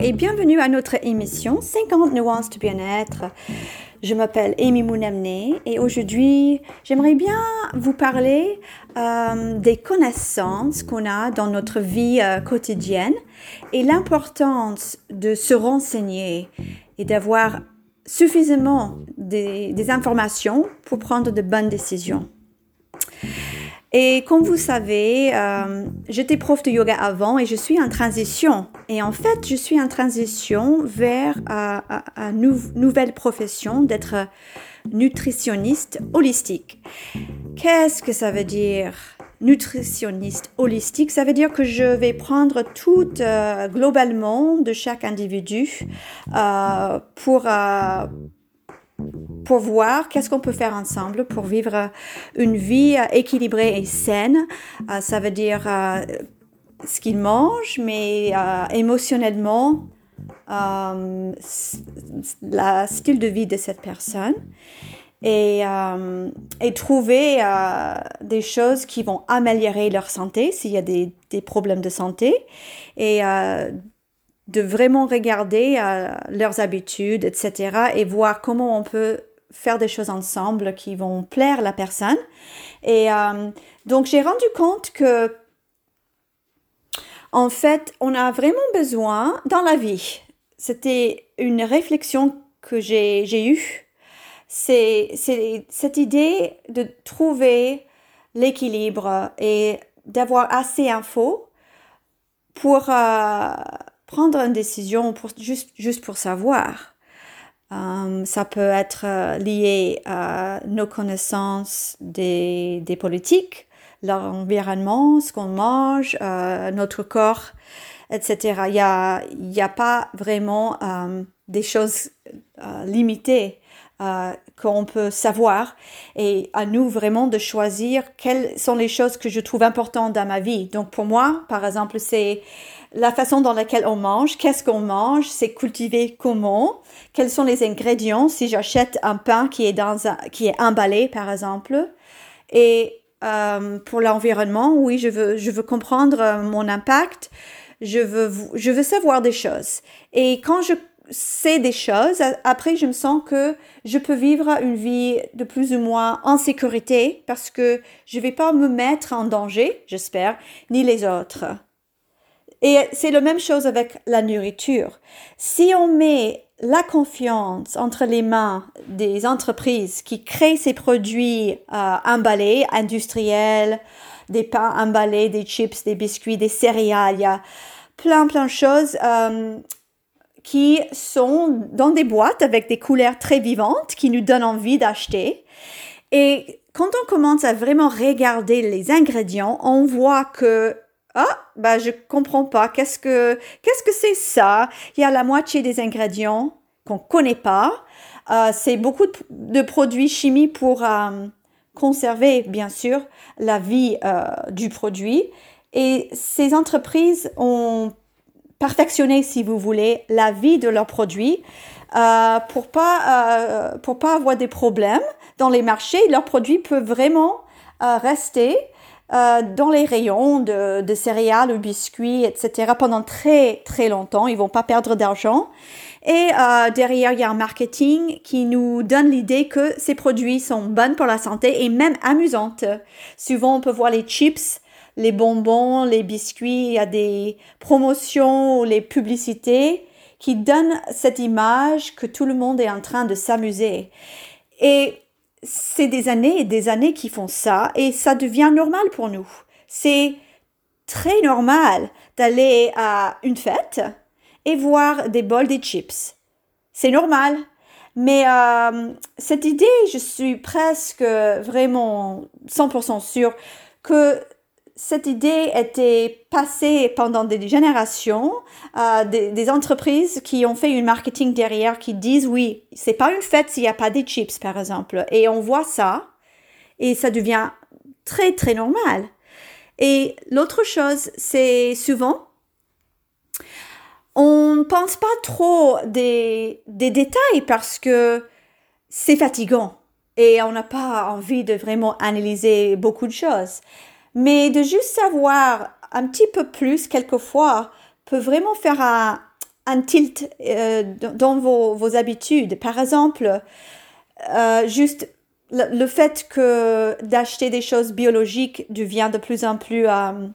et bienvenue à notre émission 50 nuances de bien-être. Je m'appelle Amy Mounamné et aujourd'hui j'aimerais bien vous parler euh, des connaissances qu'on a dans notre vie euh, quotidienne et l'importance de se renseigner et d'avoir suffisamment des, des informations pour prendre de bonnes décisions. Et comme vous savez, euh, j'étais prof de yoga avant et je suis en transition. Et en fait, je suis en transition vers euh, une nouvelle profession d'être nutritionniste holistique. Qu'est-ce que ça veut dire nutritionniste holistique? Ça veut dire que je vais prendre tout euh, globalement de chaque individu euh, pour pour voir qu'est-ce qu'on peut faire ensemble pour vivre une vie équilibrée et saine. Euh, ça veut dire euh, ce qu'il mange, mais euh, émotionnellement, le style de vie de cette personne. Et, et trouver des choses qui vont améliorer leur santé s'il y a des, des, problèmes de santé. Et de vraiment regarder euh, leurs habitudes, etc. et voir comment on peut faire des choses ensemble qui vont plaire à la personne. Et euh, donc j'ai rendu compte que, en fait, on a vraiment besoin dans la vie. C'était une réflexion que j'ai eue. C'est cette idée de trouver l'équilibre et d'avoir assez d'infos pour euh, prendre une décision juste, juste pour savoir. Euh, ça peut être euh, lié à nos connaissances des, des politiques, l'environnement, ce qu'on mange, euh, notre corps, etc. Il n'y a, a pas vraiment des choses limitées qu'on peut savoir et à nous vraiment de choisir quelles sont les choses que je trouve importantes dans ma vie. Donc pour moi, par exemple, c'est la façon dans laquelle on mange, qu'est-ce qu'on mange, c'est cultivé comment, quels sont les ingrédients si j'achète un pain qui est dans un, qui est emballé par exemple. Et euh, pour l'environnement, oui, je veux je veux comprendre euh, mon impact. Je veux je veux savoir des choses. Et quand je sais des choses, après je me sens que je peux vivre une vie de plus ou moins en sécurité parce que je vais pas me mettre en danger, j'espère, ni les autres. Et c'est la même chose avec la nourriture. Si on met la confiance entre les mains des entreprises qui créent ces produits euh, emballés, industriels, des pains emballés, des chips, des biscuits, des céréales, il y a plein plein de choses euh, qui sont dans des boîtes avec des couleurs très vivantes qui nous donnent envie d'acheter. Et quand on commence à vraiment regarder les ingrédients, on voit que ah, bah je comprends pas. Qu'est-ce que qu'est-ce que c'est ça? Il y a la moitié des ingrédients qu'on connaît pas. Euh, c'est beaucoup de, produits chimiques pour euh, conserver, bien sûr, la vie euh, du produit. Et ces entreprises ont perfectionné, si vous voulez, la vie de leurs produits pour pas pour pas avoir des problèmes dans les marchés. Leurs produits peuvent vraiment rester euh, dans les rayons de, de, céréales ou biscuits, etc. pendant très très longtemps. Ils vont pas perdre d'argent. Et euh, derrière, il y a un marketing qui nous donne l'idée que ces produits sont bons pour la santé et même amusantes. Souvent, on peut voir les chips, les bonbons, les biscuits. Il y a des promotions les publicités qui donnent cette image que tout le monde est en train de s'amuser. Et c'est des années et des années qui font ça et ça devient normal pour nous. C'est très normal d'aller à une fête et voir des bols de chips. C'est normal. Mais euh, cette idée, je suis presque vraiment 100% sûre que cette idée était passée pendant des générations, euh, des, entreprises qui ont fait une marketing derrière qui disent oui, c'est pas une fête s'il n'y a pas des chips par exemple. Et on voit ça et ça devient très très normal. Et l'autre chose, c'est souvent, on ne pense pas trop des, des détails parce que c'est fatigant et on n'a pas envie de vraiment analyser beaucoup de choses. Mais de juste savoir un petit peu plus quelquefois peut vraiment faire un, un tilt euh, dans vos, vos, habitudes. Par exemple, euh, juste le, fait que d'acheter des choses biologiques devient de plus en plus euh,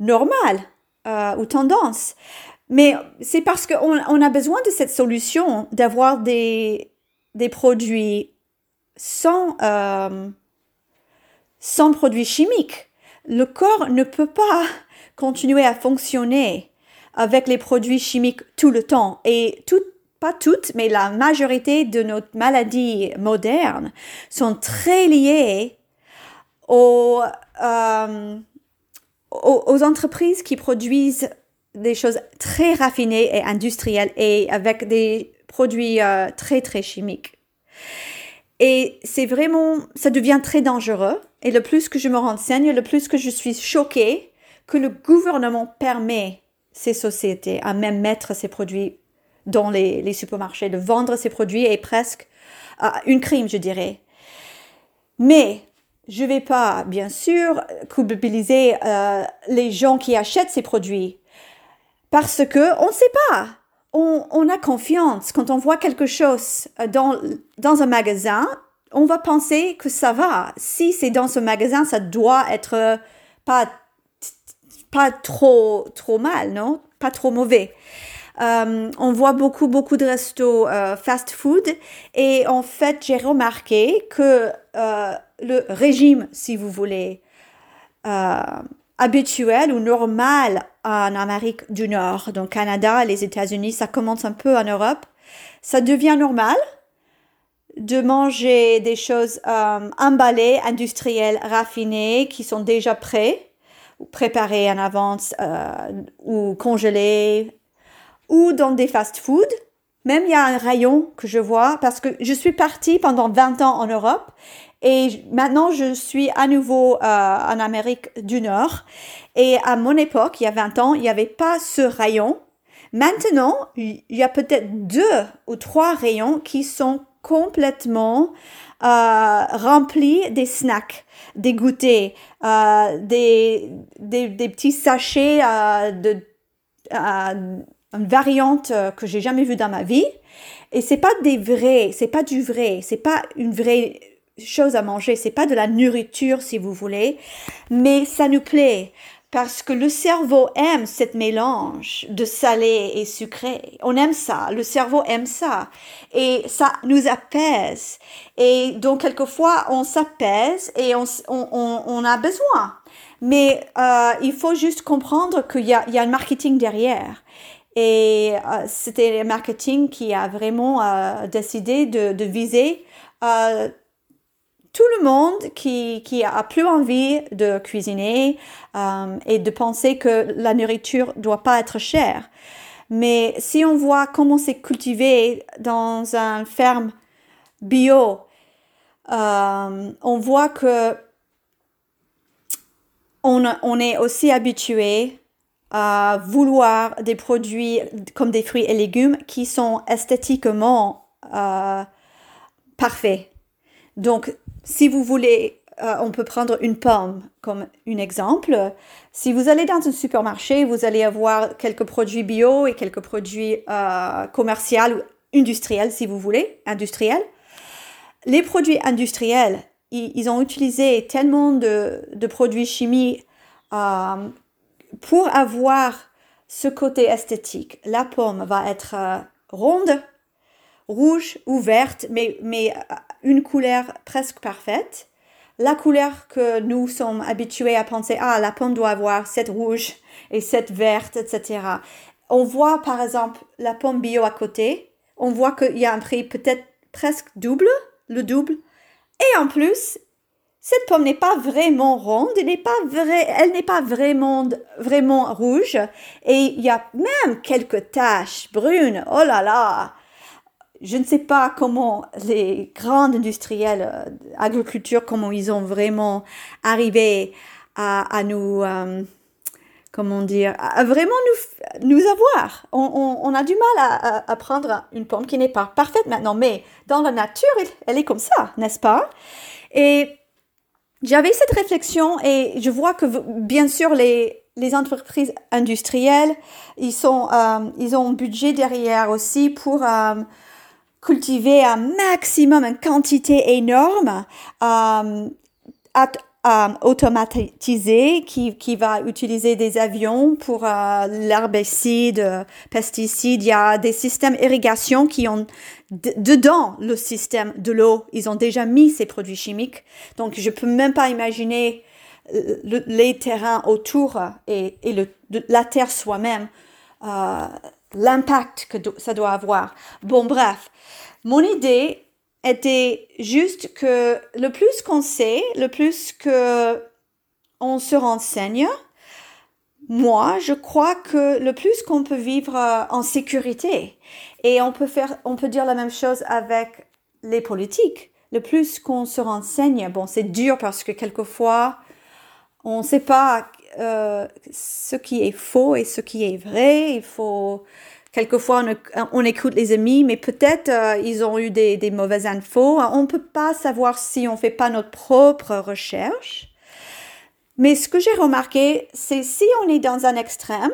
normal ou tendance. Mais c'est parce qu'on on a besoin de cette solution, d'avoir des, des produits sans, sans produits chimiques. Le corps ne peut pas continuer à fonctionner avec les produits chimiques tout le temps. Et tout, pas toutes, mais la majorité de nos maladies modernes sont très liées aux, euh, aux, entreprises qui produisent des choses très raffinées et industrielles et avec des produits euh, très très chimiques. Et c'est vraiment, ça devient très dangereux. Et le plus que je me renseigne, le plus que je suis choquée que le gouvernement permet ces sociétés à même mettre ces produits dans les, supermarchés, de vendre ces produits est presque euh, une crime, je dirais. Mais je ne vais pas, bien sûr, culpabiliser euh, les gens qui achètent ces produits parce que on ne sait pas. On, on, a confiance. Quand on voit quelque chose dans, dans un magasin, on va penser que ça va. Si c'est dans ce magasin, ça doit être pas pas trop, trop mal, non? Pas trop mauvais. Euh, on voit beaucoup, beaucoup de restos euh, fast food et en fait, j'ai remarqué que euh, le régime, si vous voulez, habituel ou normal en Amérique du Nord, donc Canada, les États-Unis, ça commence un peu en Europe, ça devient normal de manger des choses emballées, industrielles, raffinées, qui sont déjà prêtes préparés en avance euh, ou congelés ou dans des fast-foods. Même il y a un rayon que je vois parce que je suis partie pendant 20 ans en Europe et maintenant je suis à nouveau euh, en Amérique du Nord. Et à mon époque, il y a 20 ans, il n'y avait pas ce rayon. Maintenant, il y a peut-être deux ou trois rayons qui sont complètement euh, remplis des snacks, des goûters, euh, des, des, petits sachets euh, de une variante que j'ai jamais vue dans ma vie. Et c'est pas des vrais, c'est pas du vrai, c'est pas une vraie chose à manger, c'est pas de la nourriture si vous voulez, mais ça nous plaît parce que le cerveau aime cette mélange de salé et sucré. On aime ça, le cerveau aime ça et ça nous apaise. Et donc quelquefois on s'apaise et on, on, on, a besoin. Mais euh, il faut juste comprendre qu'il y a, il y a un marketing derrière. Et euh, c'était le marketing qui a vraiment euh, décidé de, de viser euh, tout le monde qui, qui a plus envie de cuisiner euh, et de penser que la nourriture doit pas être chère. Mais si on voit comment c'est cultivé dans une ferme bio, euh, on voit que on, on, est aussi habitué à vouloir des produits comme des fruits et légumes qui sont esthétiquement euh, parfaits. Donc, si vous voulez, euh, on peut prendre une pomme comme un exemple. Si vous allez dans un supermarché, vous allez avoir quelques produits bio et quelques produits euh, commerciaux ou industriels, si vous voulez, industriels. Les produits industriels, ils, ont utilisé tellement de, produits chimiques euh, pour avoir ce côté esthétique. La pomme va être ronde, rouge ou verte, mais, mais euh, une couleur presque parfaite. La couleur que nous sommes habitués à penser, ah, la pomme doit avoir cette rouge et cette verte, etc. On voit par exemple la pomme bio à côté. On voit qu'il y a un prix peut-être presque double, le double. Et en plus, cette pomme n'est pas vraiment ronde, elle n'est pas, vrai, elle n'est pas vraiment, vraiment rouge. Et il y a même quelques taches brunes. Oh là là! Je ne sais pas comment les grands industriels euh, agriculture, comment ils ont vraiment arrivé à, à nous, euh, comment dire, à vraiment nous, nous avoir. On, a du mal à, à, prendre une pomme qui n'est pas parfaite maintenant, mais dans la nature, elle, est comme ça, n'est-ce pas? Et j'avais cette réflexion et je vois que bien sûr les, les entreprises industrielles, ils, sont, euh, ils ont un budget derrière aussi pour cultiver un maximum, une quantité énorme, euh, euh, automatisé qui, qui va utiliser des avions pour euh, l'herbicide, pesticides. Il y a des systèmes irrigation qui ont dedans le système de l'eau. Ils ont déjà mis ces produits chimiques. Donc, je peux même pas imaginer euh, les terrains autour et, et le, la terre soi-même, euh, l'impact que ça doit avoir. Bon, bref. Mon idée, était juste que le plus qu'on sait, le plus que on se renseigne, moi, je crois que le plus qu'on peut vivre euh, en sécurité, et on peut faire, on peut dire la même chose avec les politiques. Le plus qu'on se renseigne, bon, c'est dur parce que quelquefois, on ne sait pas euh, ce qui est faux et ce qui est vrai. Il faut Quelquefois, on, écoute les amis, mais peut-être euh, ils ont eu des, des, mauvaises infos. On ne peut pas savoir si on ne fait pas notre propre recherche. Mais ce que j'ai remarqué, c'est si on est dans un extrême,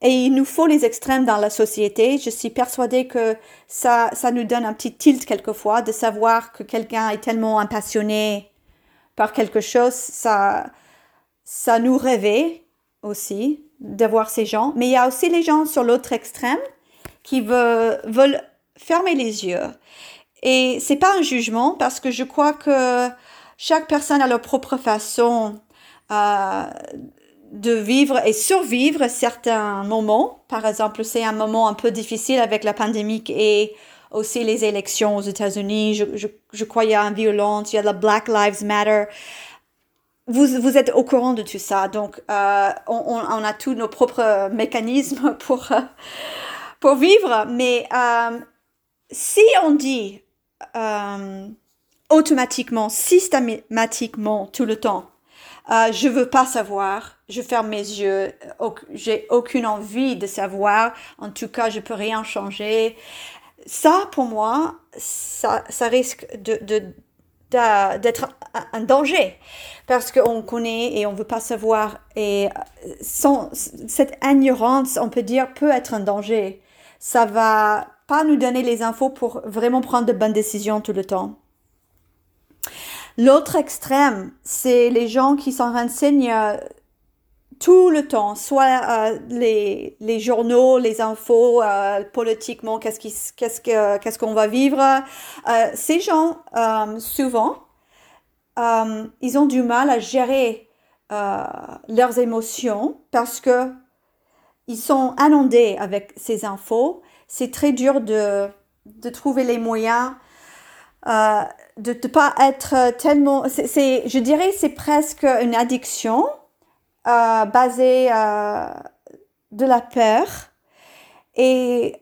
et il nous faut les extrêmes dans la société, je suis persuadée que ça, ça nous donne un petit tilt quelquefois de savoir que quelqu'un est tellement impassionné par quelque chose, ça, ça nous réveille aussi d'avoir ces gens, mais il y a aussi les gens sur l'autre extrême qui veulent, veulent fermer les yeux. Et c'est pas un jugement parce que je crois que chaque personne a leur propre façon euh, de vivre et survivre certains moments. Par exemple, c'est un moment un peu difficile avec la pandémie et aussi les élections aux États-Unis. Je, je, je crois qu'il y a une violence, il y a la Black Lives Matter vous, vous êtes au courant de tout ça, donc euh, on, a tous nos propres mécanismes pour, euh, pour vivre, mais euh, si on dit euh, automatiquement, systématiquement, tout le temps, euh, je veux pas savoir, je ferme mes yeux, j'ai aucune envie de savoir, en tout cas, je peux rien changer. Ça, pour moi, ça, ça risque de d'être un danger. Parce qu'on connaît et on veut pas savoir. Et sans cette ignorance on peut dire peut être un danger. Ça va pas nous donner les infos pour vraiment prendre de bonnes décisions tout le temps. L'autre extrême c'est les gens qui s'en renseignent tout le temps, soit euh, les, journaux, les infos, euh, politiquement, qu'est-ce qu'on va vivre. Euh, ces gens, souvent, ils ont du mal à gérer leurs émotions parce que ils sont inondés avec ces infos. C'est très dur de, trouver les moyens de ne pas être tellement... Je dirais c'est presque une addiction euh, basé euh, de la peur et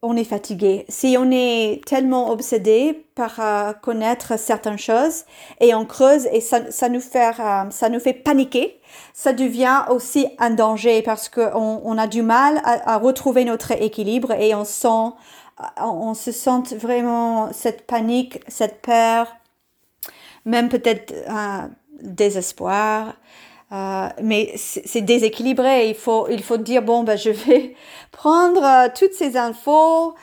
on est fatigué. Si on est tellement obsédé par euh, connaître certaines choses et on creuse et ça, ça nous fait euh, ça nous fait paniquer, ça devient aussi un danger parce qu'on on a du mal à, retrouver notre équilibre et on sent on se sent vraiment cette panique, cette peur, même peut-être un désespoir. Euh, mais c'est déséquilibré. Il faut, il faut dire, bon, ben, je vais prendre euh, toutes ces infos,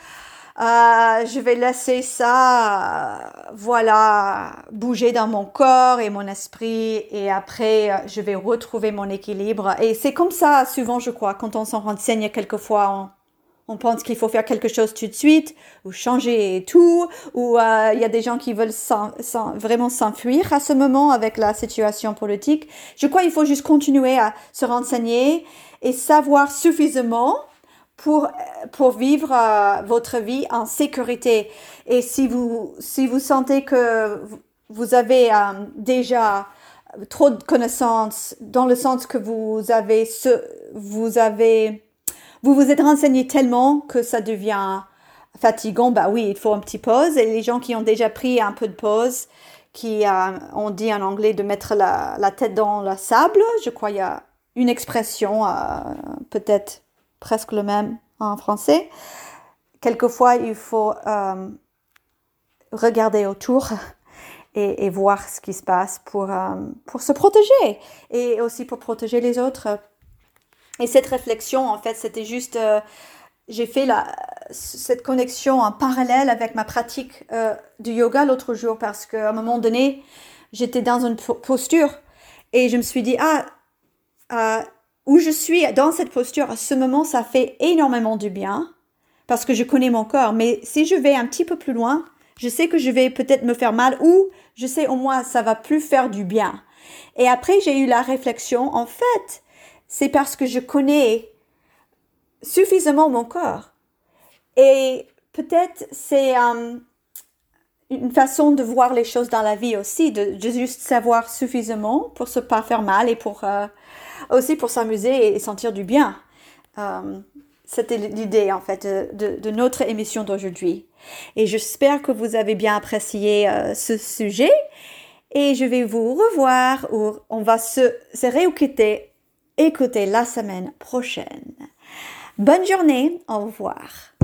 euh, je vais laisser ça, euh, voilà, bouger dans mon corps et mon esprit, et après, je vais retrouver mon équilibre. Et c'est comme ça, souvent, je crois, quand on s'en renseigne quelquefois, on pense qu'il faut faire quelque chose tout de suite ou changer tout ou euh, il y a des gens qui veulent vraiment s'enfuir à ce moment avec la situation politique. Je crois qu'il faut juste continuer à se renseigner et savoir suffisamment pour pour vivre euh, votre vie en sécurité. Et si vous si vous sentez que vous avez euh, déjà trop de connaissances dans le sens que vous avez ce vous avez vous vous êtes renseigné tellement que ça devient fatigant, bah oui, il faut un petit pause. Et les gens qui ont déjà pris un peu de pause, qui euh, ont dit en anglais de mettre la, la, tête dans le sable, je crois qu'il y a une expression, euh, peut-être presque le même en français. Quelquefois, il faut euh, regarder autour et, et, voir ce qui se passe pour, euh, pour se protéger et aussi pour protéger les autres Et cette réflexion, en fait, c'était juste, euh, j'ai fait cette connexion en parallèle avec ma pratique euh, du yoga l'autre jour parce qu'à un moment donné, j'étais dans une posture et je me suis dit, ah, euh, où je suis dans cette posture, à ce moment, ça fait énormément du bien parce que je connais mon corps. Mais si je vais un petit peu plus loin, je sais que je vais peut-être me faire mal ou je sais au moins ça va plus faire du bien. Et après, j'ai eu la réflexion, en fait, c'est parce que je connais suffisamment mon corps. Et peut-être c'est euh, une façon de voir les choses dans la vie aussi, de, juste savoir suffisamment pour se pas faire mal et pour euh, aussi pour s'amuser et sentir du bien. Euh, c'était l'idée en fait de, notre émission d'aujourd'hui. Et j'espère que vous avez bien apprécié ce sujet. Et je vais vous revoir ou on va se, se écouter la semaine prochaine. Bonne journée, au revoir.